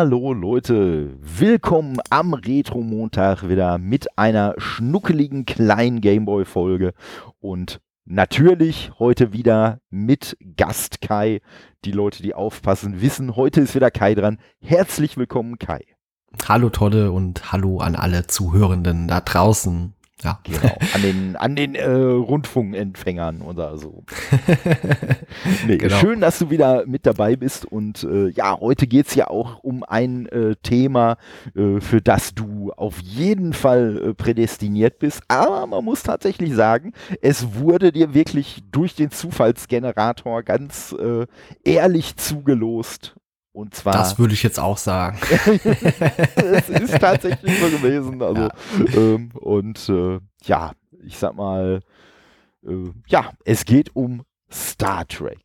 Hallo Leute, willkommen am Retro-Montag wieder mit einer schnuckeligen kleinen Gameboy-Folge und natürlich heute wieder mit Gast Kai. Die Leute, die aufpassen, wissen, heute ist wieder Kai dran. Herzlich willkommen, Kai. Hallo Todde und hallo an alle Zuhörenden da draußen. Ja. Genau, an den, an den äh, Rundfunkempfängern oder so. nee, genau. Schön, dass du wieder mit dabei bist. Und äh, ja, heute geht es ja auch um ein äh, Thema, äh, für das du auf jeden Fall äh, prädestiniert bist. Aber man muss tatsächlich sagen, es wurde dir wirklich durch den Zufallsgenerator ganz äh, ehrlich zugelost. Und zwar. Das würde ich jetzt auch sagen. es ist tatsächlich so gewesen. Also, ja. Ähm, und äh, ja, ich sag mal, äh, ja, es geht um Star Trek.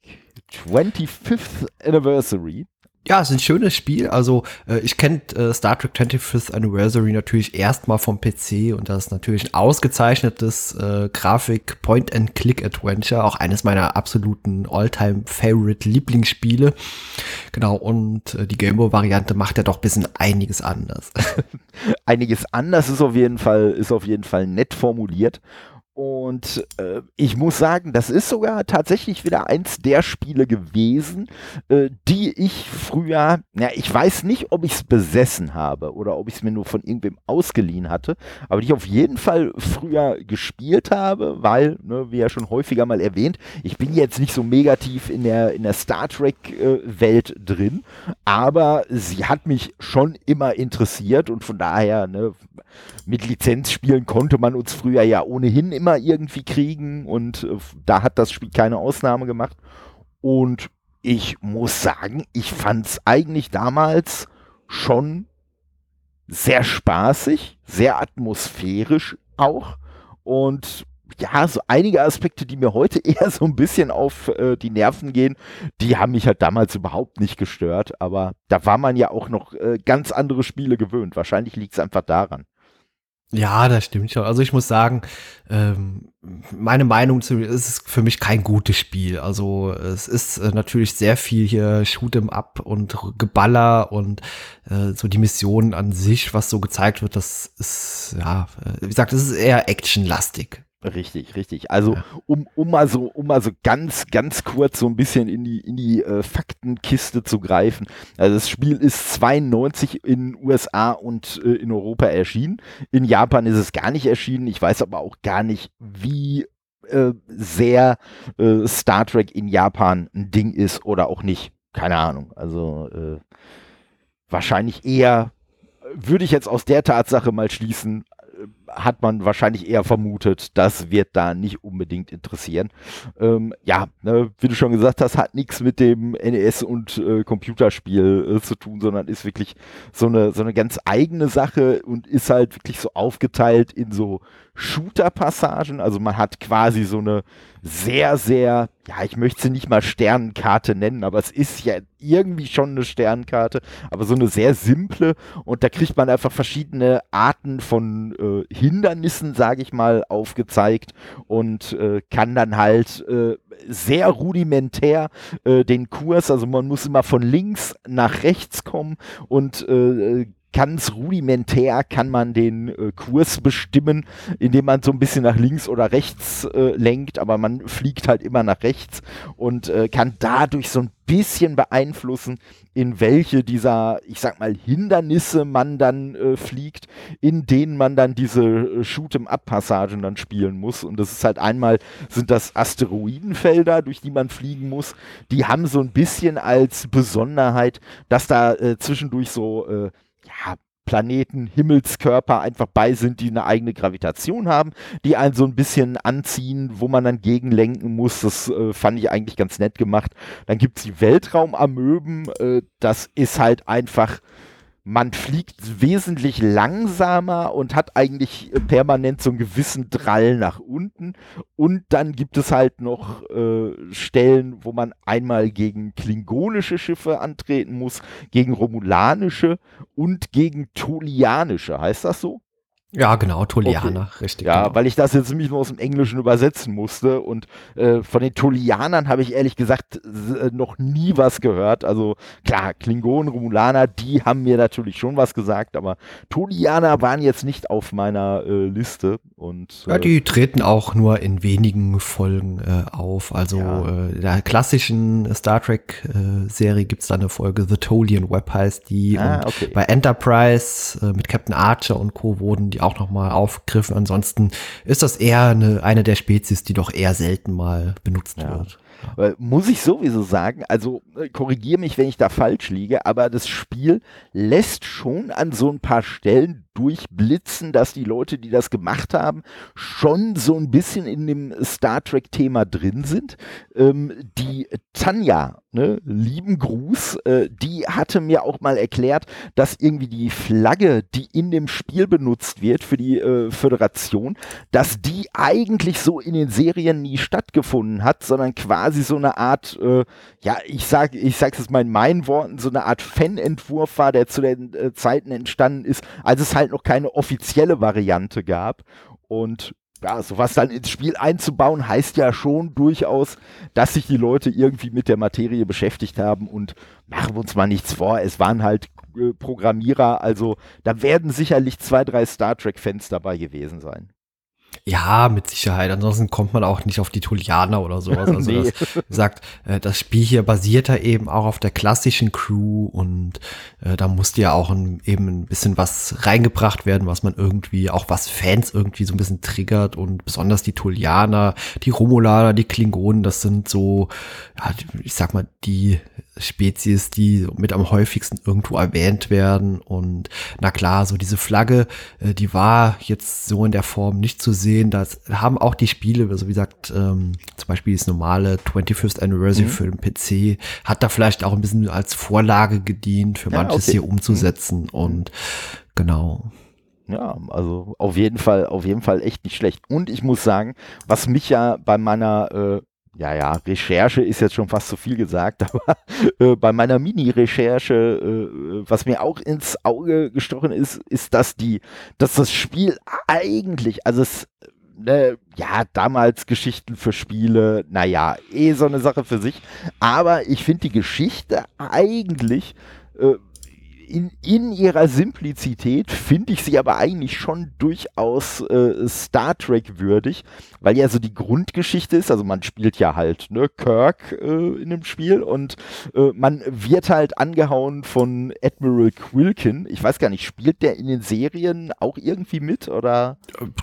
25th Anniversary. Ja, es ist ein schönes Spiel. Also äh, ich kenne äh, Star Trek 25th Anniversary natürlich erstmal vom PC und das ist natürlich ein ausgezeichnetes äh, Grafik Point-and-Click-Adventure, auch eines meiner absoluten All-Time-Favorite Lieblingsspiele. Genau, und äh, die Gameboy-Variante macht ja doch ein bisschen einiges anders. einiges anders ist auf jeden Fall, ist auf jeden Fall nett formuliert. Und äh, ich muss sagen, das ist sogar tatsächlich wieder eins der Spiele gewesen, äh, die ich früher, ja, ich weiß nicht, ob ich es besessen habe oder ob ich es mir nur von irgendwem ausgeliehen hatte, aber die ich auf jeden Fall früher gespielt habe, weil, ne, wie ja schon häufiger mal erwähnt, ich bin jetzt nicht so negativ in der, in der Star Trek-Welt äh, drin, aber sie hat mich schon immer interessiert und von daher, ne, mit Lizenzspielen konnte man uns früher ja ohnehin immer irgendwie kriegen und äh, da hat das Spiel keine Ausnahme gemacht. Und ich muss sagen, ich fand es eigentlich damals schon sehr spaßig, sehr atmosphärisch auch. Und ja, so einige Aspekte, die mir heute eher so ein bisschen auf äh, die Nerven gehen, die haben mich halt damals überhaupt nicht gestört. Aber da war man ja auch noch äh, ganz andere Spiele gewöhnt. Wahrscheinlich liegt es einfach daran. Ja, das stimmt schon. Also ich muss sagen, ähm, meine Meinung zu es ist für mich kein gutes Spiel. Also es ist äh, natürlich sehr viel hier Shoot'em Up und Geballer und äh, so die Missionen an sich, was so gezeigt wird, das ist ja, äh, wie gesagt, es ist eher actionlastig. Richtig, richtig. Also ja. um, um mal so, um mal so ganz, ganz kurz so ein bisschen in die, in die äh, Faktenkiste zu greifen. Also das Spiel ist 92 in USA und äh, in Europa erschienen. In Japan ist es gar nicht erschienen. Ich weiß aber auch gar nicht, wie äh, sehr äh, Star Trek in Japan ein Ding ist oder auch nicht. Keine Ahnung. Also äh, wahrscheinlich eher würde ich jetzt aus der Tatsache mal schließen, hat man wahrscheinlich eher vermutet, das wird da nicht unbedingt interessieren. Ähm, ja, ne, wie du schon gesagt hast, hat nichts mit dem NES und äh, Computerspiel äh, zu tun, sondern ist wirklich so eine, so eine ganz eigene Sache und ist halt wirklich so aufgeteilt in so Shooter-Passagen. Also man hat quasi so eine sehr, sehr, ja, ich möchte sie nicht mal Sternenkarte nennen, aber es ist ja irgendwie schon eine Sternkarte, aber so eine sehr simple und da kriegt man einfach verschiedene Arten von äh, Hindernissen, sage ich mal, aufgezeigt und äh, kann dann halt äh, sehr rudimentär äh, den Kurs, also man muss immer von links nach rechts kommen und äh, ganz rudimentär kann man den äh, Kurs bestimmen, indem man so ein bisschen nach links oder rechts äh, lenkt, aber man fliegt halt immer nach rechts und äh, kann dadurch so ein bisschen beeinflussen, in welche dieser, ich sag mal, Hindernisse man dann äh, fliegt, in denen man dann diese äh, Shoot'em-up-Passagen dann spielen muss. Und das ist halt einmal, sind das Asteroidenfelder, durch die man fliegen muss. Die haben so ein bisschen als Besonderheit, dass da äh, zwischendurch so äh, ja, Planeten, Himmelskörper einfach bei sind, die eine eigene Gravitation haben, die einen so ein bisschen anziehen, wo man dann gegenlenken muss. Das äh, fand ich eigentlich ganz nett gemacht. Dann gibt es die Weltraumamöben. Äh, das ist halt einfach man fliegt wesentlich langsamer und hat eigentlich permanent so einen gewissen Drall nach unten. Und dann gibt es halt noch äh, Stellen, wo man einmal gegen klingonische Schiffe antreten muss, gegen romulanische und gegen tolianische. Heißt das so? Ja, genau, Tolianer, okay. richtig. Ja, genau. weil ich das jetzt nämlich nur aus dem Englischen übersetzen musste und äh, von den Tolianern habe ich ehrlich gesagt äh, noch nie was gehört. Also klar, Klingonen, Romulaner, die haben mir natürlich schon was gesagt, aber Tolianer waren jetzt nicht auf meiner äh, Liste und ja, die treten auch nur in wenigen Folgen äh, auf. Also ja. äh, der klassischen Star Trek äh, Serie gibt's da eine Folge The Tolian Web heißt die ah, und okay. bei Enterprise äh, mit Captain Archer und Co wurden die auch nochmal aufgegriffen. Ansonsten ist das eher eine, eine der Spezies, die doch eher selten mal benutzt ja. wird. Muss ich sowieso sagen, also äh, korrigiere mich, wenn ich da falsch liege, aber das Spiel lässt schon an so ein paar Stellen durchblitzen, dass die Leute, die das gemacht haben, schon so ein bisschen in dem Star Trek-Thema drin sind. Ähm, die Tanja, ne, lieben Gruß, äh, die hatte mir auch mal erklärt, dass irgendwie die Flagge, die in dem Spiel benutzt wird für die äh, Föderation, dass die eigentlich so in den Serien nie stattgefunden hat, sondern quasi so eine Art, äh, ja, ich sag, ich sag's jetzt mal in meinen Worten, so eine Art Fanentwurf war, der zu den äh, Zeiten entstanden ist, als es halt halt noch keine offizielle Variante gab. Und ja, sowas dann ins Spiel einzubauen, heißt ja schon durchaus, dass sich die Leute irgendwie mit der Materie beschäftigt haben und machen wir uns mal nichts vor, es waren halt äh, Programmierer, also da werden sicherlich zwei, drei Star Trek-Fans dabei gewesen sein. Ja, mit Sicherheit. Ansonsten kommt man auch nicht auf die Tulianer oder sowas. Also nee. das sagt, äh, das Spiel hier basiert da eben auch auf der klassischen Crew und äh, da musste ja auch ein, eben ein bisschen was reingebracht werden, was man irgendwie, auch was Fans irgendwie so ein bisschen triggert und besonders die Tulianer, die Romulaner, die Klingonen, das sind so, ja, ich sag mal, die Spezies, die mit am häufigsten irgendwo erwähnt werden. Und na klar, so diese Flagge, äh, die war jetzt so in der Form nicht zu sehen. Das haben auch die Spiele, also wie gesagt, ähm, zum Beispiel das normale 25th Anniversary mhm. für den PC, hat da vielleicht auch ein bisschen als Vorlage gedient, für ja, manches okay. hier umzusetzen. Mhm. Und genau. Ja, also auf jeden Fall, auf jeden Fall echt nicht schlecht. Und ich muss sagen, was mich ja bei meiner äh, ja, ja, Recherche ist jetzt schon fast zu viel gesagt, aber äh, bei meiner Mini-Recherche, äh, was mir auch ins Auge gestochen ist, ist, dass die, dass das Spiel eigentlich, also es, äh, ja, damals Geschichten für Spiele, naja, eh so eine Sache für sich, aber ich finde die Geschichte eigentlich äh, in, in ihrer Simplizität finde ich sie aber eigentlich schon durchaus äh, Star Trek würdig, weil ja so die Grundgeschichte ist, also man spielt ja halt ne, Kirk äh, in dem Spiel und äh, man wird halt angehauen von Admiral Quilkin. Ich weiß gar nicht, spielt der in den Serien auch irgendwie mit oder?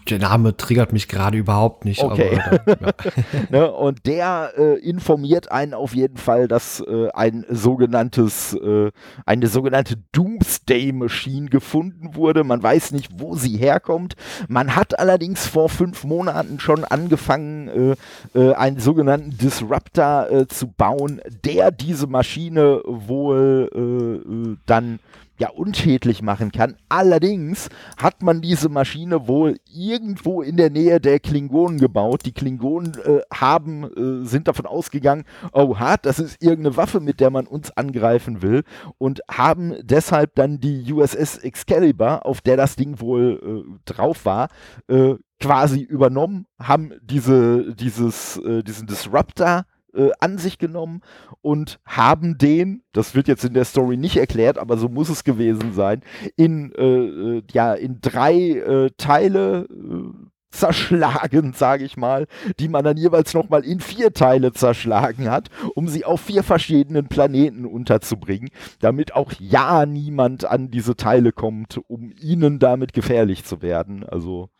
Der Name triggert mich gerade überhaupt nicht. Okay. Aber, ja. ne, und der äh, informiert einen auf jeden Fall, dass äh, ein sogenanntes, äh, eine sogenannte Doomsday Machine gefunden wurde. Man weiß nicht, wo sie herkommt. Man hat allerdings vor fünf Monaten schon angefangen, äh, äh, einen sogenannten Disruptor äh, zu bauen, der diese Maschine wohl äh, äh, dann ja unschädlich machen kann. Allerdings hat man diese Maschine wohl irgendwo in der Nähe der Klingonen gebaut. Die Klingonen äh, haben, äh, sind davon ausgegangen, oh hart, das ist irgendeine Waffe, mit der man uns angreifen will und haben deshalb dann die USS Excalibur, auf der das Ding wohl äh, drauf war, äh, quasi übernommen, haben diese, dieses, äh, diesen Disruptor äh, an sich genommen und haben den, das wird jetzt in der Story nicht erklärt, aber so muss es gewesen sein, in, äh, äh ja, in drei äh, Teile äh, zerschlagen, sage ich mal, die man dann jeweils nochmal in vier Teile zerschlagen hat, um sie auf vier verschiedenen Planeten unterzubringen, damit auch ja niemand an diese Teile kommt, um ihnen damit gefährlich zu werden. Also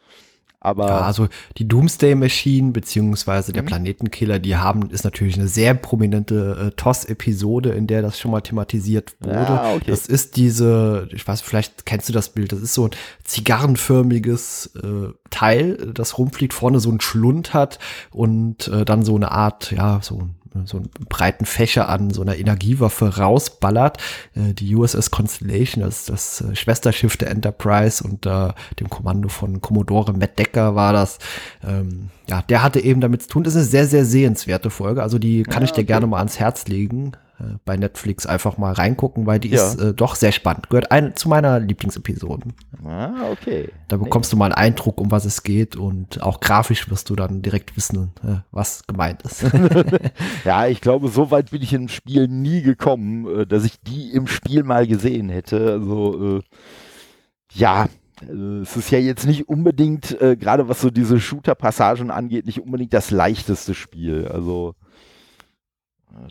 aber ja, also die Doomsday Machine beziehungsweise der mhm. Planetenkiller, die haben, ist natürlich eine sehr prominente äh, TOS-Episode, in der das schon mal thematisiert wurde. Ja, okay. Das ist diese, ich weiß, vielleicht kennst du das Bild, das ist so ein zigarrenförmiges äh, Teil, das rumfliegt, vorne so ein Schlund hat und äh, dann so eine Art, ja, so ein so einen breiten Fächer an so einer Energiewaffe rausballert. Äh, die USS Constellation, das ist das äh, Schwesterschiff der Enterprise unter dem Kommando von Commodore Matt Decker war das. Ähm, ja, der hatte eben damit zu tun. Das ist eine sehr, sehr sehenswerte Folge. Also die kann ja, ich dir okay. gerne mal ans Herz legen. Äh, bei Netflix einfach mal reingucken, weil die ja. ist äh, doch sehr spannend. Gehört ein, zu meiner Lieblingsepisoden. Ah, okay. Da bekommst nee. du mal einen Eindruck, um was es geht und auch grafisch wirst du dann direkt wissen, äh, was gemeint ist. ja, ich glaube, so weit bin ich im Spiel nie gekommen, äh, dass ich die im Spiel mal gesehen hätte. Also, äh, ja, also, es ist ja jetzt nicht unbedingt, äh, gerade was so diese Shooter-Passagen angeht, nicht unbedingt das leichteste Spiel. Also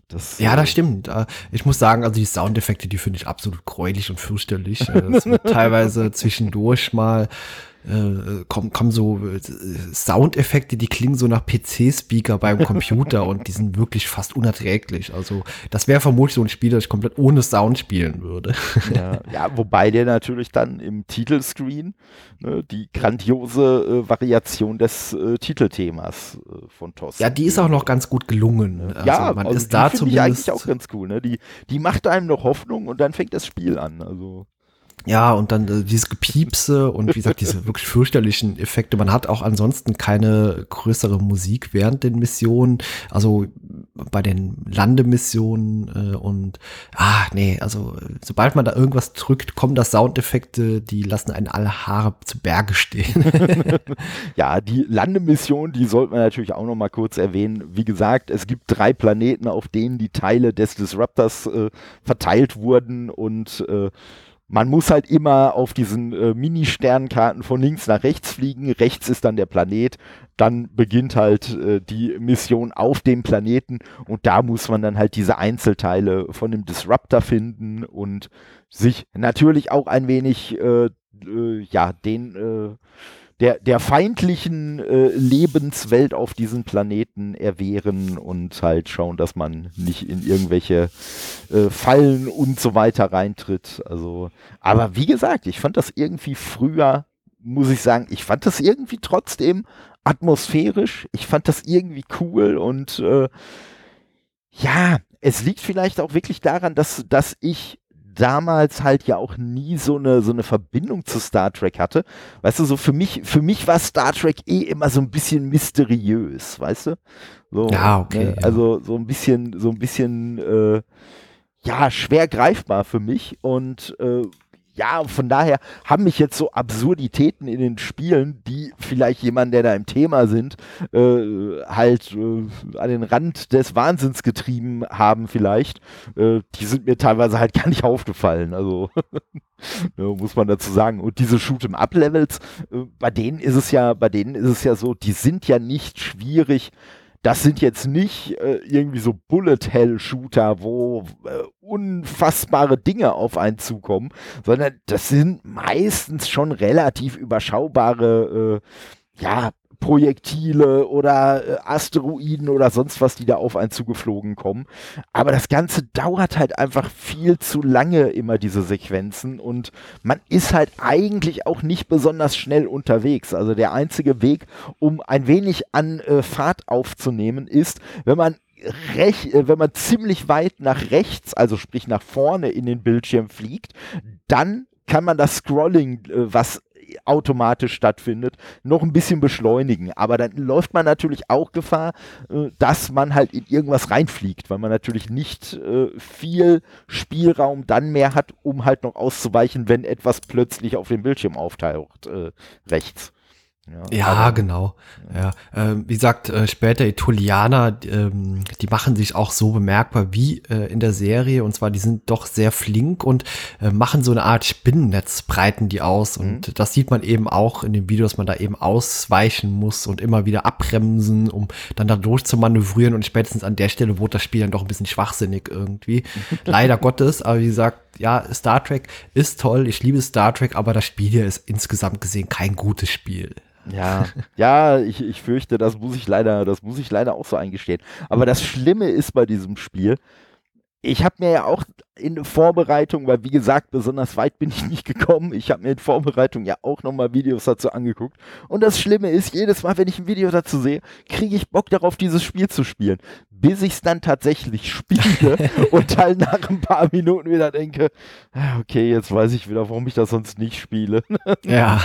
das, ja, das äh, stimmt. Äh, ich muss sagen, also die Soundeffekte, die finde ich absolut gräulich und fürchterlich. Es wird teilweise zwischendurch mal äh, kommen, kommen so äh, Soundeffekte, die klingen so nach PC-Speaker beim Computer und die sind wirklich fast unerträglich. Also das wäre vermutlich so ein Spiel, das ich komplett ohne Sound spielen würde. Ja, ja wobei der natürlich dann im Titelscreen ne, die grandiose äh, Variation des äh, Titelthemas äh, von TOS. Ja, die ist auch noch ganz gut gelungen. Also ja, man also ist da zumindest eigentlich auch ganz cool. Ne? Die, die macht einem noch Hoffnung und dann fängt das Spiel an. Also ja, und dann äh, dieses Gepiepse und wie gesagt, diese wirklich fürchterlichen Effekte. Man hat auch ansonsten keine größere Musik während den Missionen, also bei den Landemissionen äh, und ah, nee, also sobald man da irgendwas drückt, kommen da Soundeffekte, die lassen einen alle Haare zu Berge stehen. ja, die Landemission, die sollte man natürlich auch noch mal kurz erwähnen. Wie gesagt, es gibt drei Planeten, auf denen die Teile des Disruptors äh, verteilt wurden und äh, man muss halt immer auf diesen äh, Mini-Sternkarten von links nach rechts fliegen. Rechts ist dann der Planet. Dann beginnt halt äh, die Mission auf dem Planeten und da muss man dann halt diese Einzelteile von dem Disruptor finden und sich natürlich auch ein wenig, äh, äh ja, den äh, der, der feindlichen äh, Lebenswelt auf diesem Planeten erwehren und halt schauen, dass man nicht in irgendwelche äh, Fallen und so weiter reintritt. Also, aber wie gesagt, ich fand das irgendwie früher, muss ich sagen, ich fand das irgendwie trotzdem atmosphärisch. Ich fand das irgendwie cool und äh, ja, es liegt vielleicht auch wirklich daran, dass, dass ich damals halt ja auch nie so eine, so eine Verbindung zu Star Trek hatte. Weißt du, so für mich, für mich war Star Trek eh immer so ein bisschen mysteriös, weißt du? So, ja, okay. Ne? Ja. Also so ein bisschen, so ein bisschen, äh, ja, schwer greifbar für mich und äh, ja, von daher haben mich jetzt so Absurditäten in den Spielen, die vielleicht jemand, der da im Thema sind, äh, halt äh, an den Rand des Wahnsinns getrieben haben vielleicht, äh, die sind mir teilweise halt gar nicht aufgefallen. Also ja, muss man dazu sagen. Und diese Shoot'em-up-Levels, äh, bei denen ist es ja, bei denen ist es ja so, die sind ja nicht schwierig das sind jetzt nicht äh, irgendwie so Bullet-Hell-Shooter, wo äh, unfassbare Dinge auf einen zukommen, sondern das sind meistens schon relativ überschaubare, äh, ja, Projektile oder äh, Asteroiden oder sonst was, die da auf einen zugeflogen kommen. Aber das Ganze dauert halt einfach viel zu lange immer diese Sequenzen und man ist halt eigentlich auch nicht besonders schnell unterwegs. Also der einzige Weg, um ein wenig an äh, Fahrt aufzunehmen, ist, wenn man Rech äh, wenn man ziemlich weit nach rechts, also sprich nach vorne in den Bildschirm fliegt, dann kann man das Scrolling, äh, was automatisch stattfindet, noch ein bisschen beschleunigen. Aber dann läuft man natürlich auch Gefahr, äh, dass man halt in irgendwas reinfliegt, weil man natürlich nicht äh, viel Spielraum dann mehr hat, um halt noch auszuweichen, wenn etwas plötzlich auf dem Bildschirm auftaucht, äh, rechts. Ja, ja aber, genau. Ja. Ähm, wie gesagt, äh, später Italianer, ähm, die machen sich auch so bemerkbar wie äh, in der Serie. Und zwar, die sind doch sehr flink und äh, machen so eine Art Spinnennetz, breiten die aus. Mhm. Und das sieht man eben auch in dem Video, dass man da eben ausweichen muss und immer wieder abbremsen, um dann da durch zu manövrieren. Und spätestens an der Stelle wurde das Spiel dann doch ein bisschen schwachsinnig irgendwie. Leider Gottes, aber wie gesagt, ja, Star Trek ist toll, ich liebe Star Trek, aber das Spiel hier ist insgesamt gesehen kein gutes Spiel. Ja, ja, ich, ich fürchte, das muss ich leider, das muss ich leider auch so eingestehen. Aber das Schlimme ist bei diesem Spiel, ich habe mir ja auch in Vorbereitung, weil wie gesagt, besonders weit bin ich nicht gekommen. Ich habe mir in Vorbereitung ja auch nochmal Videos dazu angeguckt. Und das Schlimme ist, jedes Mal, wenn ich ein Video dazu sehe, kriege ich Bock darauf, dieses Spiel zu spielen. Bis ich es dann tatsächlich spiele und halt nach ein paar Minuten wieder denke, ah, okay, jetzt weiß ich wieder, warum ich das sonst nicht spiele. ja.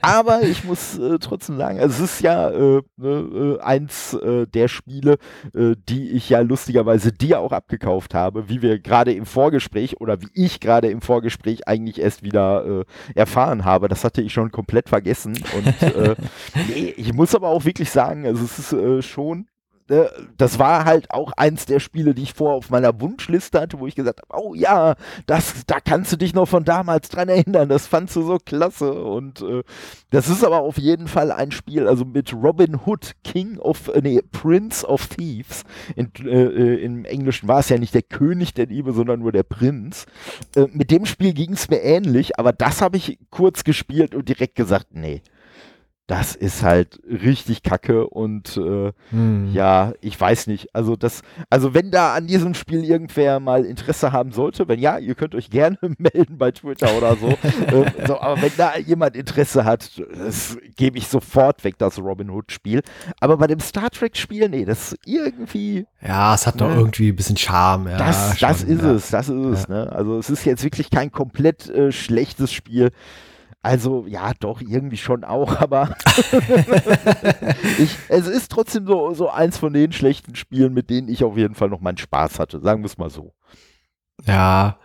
Aber ich muss äh, trotzdem sagen, also es ist ja äh, ne, äh, eins äh, der Spiele, äh, die ich ja lustigerweise dir auch abgekauft habe, wie wir gerade im Vorgespräch oder wie ich gerade im Vorgespräch eigentlich erst wieder äh, erfahren habe. Das hatte ich schon komplett vergessen. Und nee, ich muss aber auch wirklich sagen, also es ist schon das war halt auch eins der Spiele, die ich vorher auf meiner Wunschliste hatte, wo ich gesagt habe, oh ja, das, da kannst du dich noch von damals dran erinnern, das fandst du so klasse. Und äh, das ist aber auf jeden Fall ein Spiel, also mit Robin Hood, King of, äh, nee, Prince of Thieves, in, äh, äh im Englischen war es ja nicht der König der Liebe, sondern nur der Prinz. Äh, mit dem Spiel ging es mir ähnlich, aber das habe ich kurz gespielt und direkt gesagt, nee, das ist halt richtig kacke und äh, hm. ja, ich weiß nicht. Also das, also wenn da an diesem Spiel irgendwer mal Interesse haben sollte, wenn ja, ihr könnt euch gerne melden bei Twitter oder so. äh, so aber wenn da jemand Interesse hat, das gebe ich sofort weg, das Robin Hood Spiel. Aber bei dem Star Trek Spiel, nee, das irgendwie. Ja, es hat doch ne, irgendwie ein bisschen Charme. Ja, das, schon, das ist ja. es, das ist es. Ne? Also es ist jetzt wirklich kein komplett äh, schlechtes Spiel. Also ja, doch, irgendwie schon auch, aber ich, es ist trotzdem so, so eins von den schlechten Spielen, mit denen ich auf jeden Fall noch meinen Spaß hatte, sagen wir es mal so. Ja,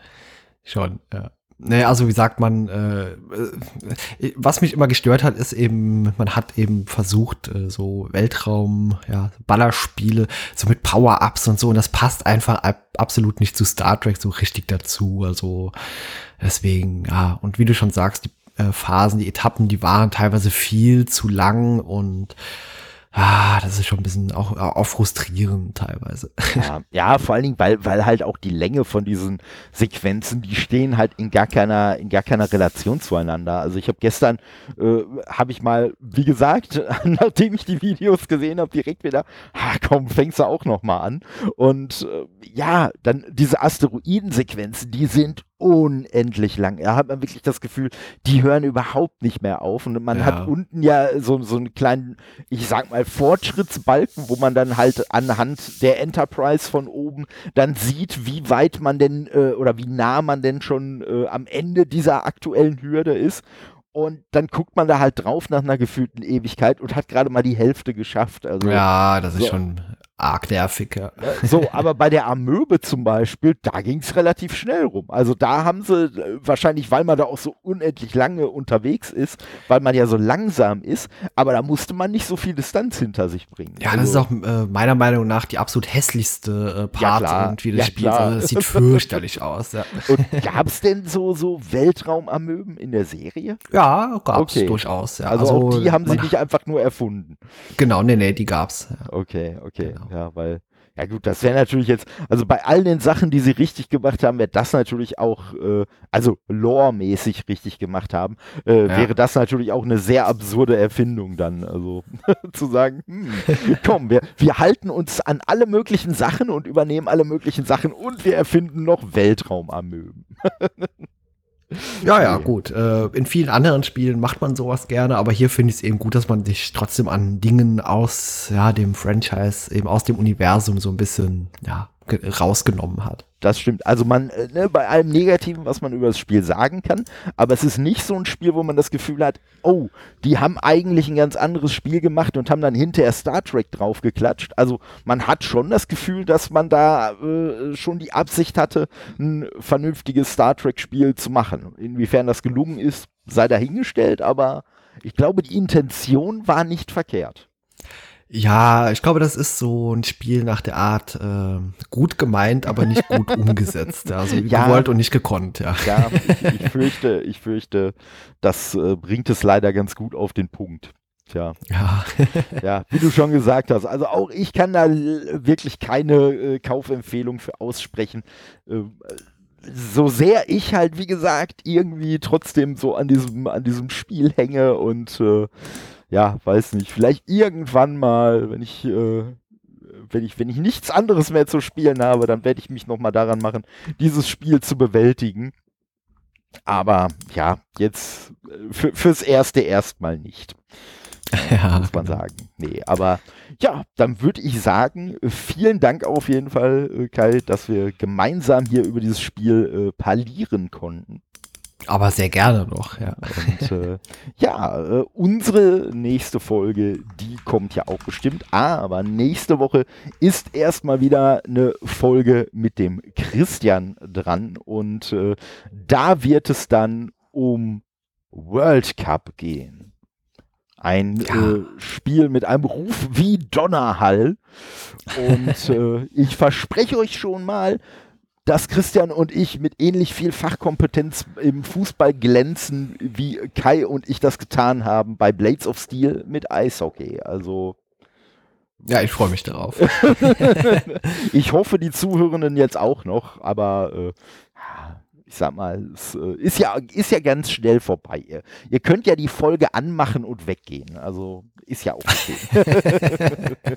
schon, ja. Nee, also wie sagt man, äh, äh, was mich immer gestört hat, ist eben, man hat eben versucht, äh, so Weltraum, ja, Ballerspiele, so mit Power-Ups und so, und das passt einfach ab, absolut nicht zu Star Trek so richtig dazu. Also deswegen, ja, und wie du schon sagst, die äh, Phasen, die Etappen, die waren teilweise viel zu lang und ah, das ist schon ein bisschen auch, auch frustrierend teilweise. Ja, ja, vor allen Dingen, weil, weil halt auch die Länge von diesen Sequenzen, die stehen halt in gar keiner, in gar keiner Relation zueinander. Also ich habe gestern, äh, habe ich mal, wie gesagt, nachdem ich die Videos gesehen habe, direkt wieder, ah, komm, fängst du auch noch mal an. Und äh, ja, dann diese Asteroidensequenzen, die sind unendlich lang. Er hat man wirklich das Gefühl, die hören überhaupt nicht mehr auf. Und man ja. hat unten ja so, so einen kleinen, ich sag mal, Fortschrittsbalken, wo man dann halt anhand der Enterprise von oben dann sieht, wie weit man denn äh, oder wie nah man denn schon äh, am Ende dieser aktuellen Hürde ist. Und dann guckt man da halt drauf nach einer gefühlten Ewigkeit und hat gerade mal die Hälfte geschafft. Also, ja, das ist so. schon arg nervig, ja. So, aber bei der Amöbe zum Beispiel, da ging es relativ schnell rum. Also da haben sie äh, wahrscheinlich, weil man da auch so unendlich lange unterwegs ist, weil man ja so langsam ist, aber da musste man nicht so viel Distanz hinter sich bringen. Ja, also, das ist auch äh, meiner Meinung nach die absolut hässlichste äh, Part ja, irgendwie des ja, Spiels. Also, das sieht fürchterlich aus, ja. Und gab es denn so, so Weltraumamöben in der Serie? Ja, gab es okay. durchaus, ja. Also, also die haben sie nicht einfach nur erfunden. Genau, nee, nee, die gab's. Ja. Okay, okay. Genau. Ja, weil, ja gut, das wäre natürlich jetzt, also bei all den Sachen, die sie richtig gemacht haben, wäre das natürlich auch, äh, also lore-mäßig richtig gemacht haben, äh, ja. wäre das natürlich auch eine sehr absurde Erfindung dann. Also zu sagen, hm, komm, wir, wir halten uns an alle möglichen Sachen und übernehmen alle möglichen Sachen und wir erfinden noch Weltraumamöben. Ja, ja, gut. Äh, in vielen anderen Spielen macht man sowas gerne, aber hier finde ich es eben gut, dass man sich trotzdem an Dingen aus ja, dem Franchise, eben aus dem Universum so ein bisschen ja, rausgenommen hat. Das stimmt. Also man, äh, ne, bei allem Negativen, was man über das Spiel sagen kann, aber es ist nicht so ein Spiel, wo man das Gefühl hat, oh, die haben eigentlich ein ganz anderes Spiel gemacht und haben dann hinterher Star Trek draufgeklatscht. Also man hat schon das Gefühl, dass man da äh, schon die Absicht hatte, ein vernünftiges Star Trek-Spiel zu machen. Inwiefern das gelungen ist, sei dahingestellt, aber ich glaube, die Intention war nicht verkehrt. Ja, ich glaube, das ist so ein Spiel nach der Art äh, gut gemeint, aber nicht gut umgesetzt. Also ja, gewollt und nicht gekonnt, ja. Ja, ich, ich fürchte, ich fürchte, das äh, bringt es leider ganz gut auf den Punkt. Tja. Ja. ja, wie du schon gesagt hast. Also auch ich kann da wirklich keine äh, Kaufempfehlung für aussprechen. Äh, so sehr ich halt, wie gesagt, irgendwie trotzdem so an diesem, an diesem Spiel hänge und äh, ja, weiß nicht, vielleicht irgendwann mal, wenn ich, äh, wenn ich, wenn ich nichts anderes mehr zu spielen habe, dann werde ich mich nochmal daran machen, dieses Spiel zu bewältigen. Aber ja, jetzt äh, für, fürs erste erstmal nicht. ja, muss man genau. sagen. Nee, aber ja, dann würde ich sagen, vielen Dank auf jeden Fall, äh, Kai, dass wir gemeinsam hier über dieses Spiel äh, parlieren konnten. Aber sehr gerne noch, ja. Und äh, ja, äh, unsere nächste Folge, die kommt ja auch bestimmt. Aber nächste Woche ist erstmal wieder eine Folge mit dem Christian dran. Und äh, da wird es dann um World Cup gehen. Ein ja. äh, Spiel mit einem Ruf wie Donnerhall. Und äh, ich verspreche euch schon mal, dass Christian und ich mit ähnlich viel Fachkompetenz im Fußball glänzen, wie Kai und ich das getan haben bei Blades of Steel mit Eishockey. Also. Ja, ich freue mich darauf. ich hoffe, die Zuhörenden jetzt auch noch, aber äh, ich sag mal, es äh, ist ja, ist ja ganz schnell vorbei. Ihr, ihr könnt ja die Folge anmachen und weggehen. Also ist ja auch okay.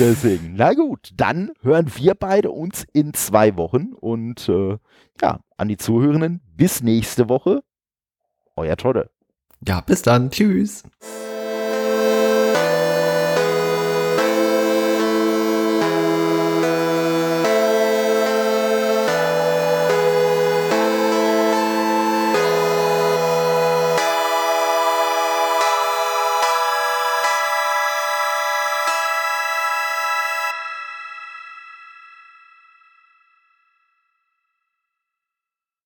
Deswegen, na gut, dann hören wir beide uns in zwei Wochen und äh, ja, an die Zuhörenden, bis nächste Woche. Euer Todde. Ja, bis dann. Tschüss.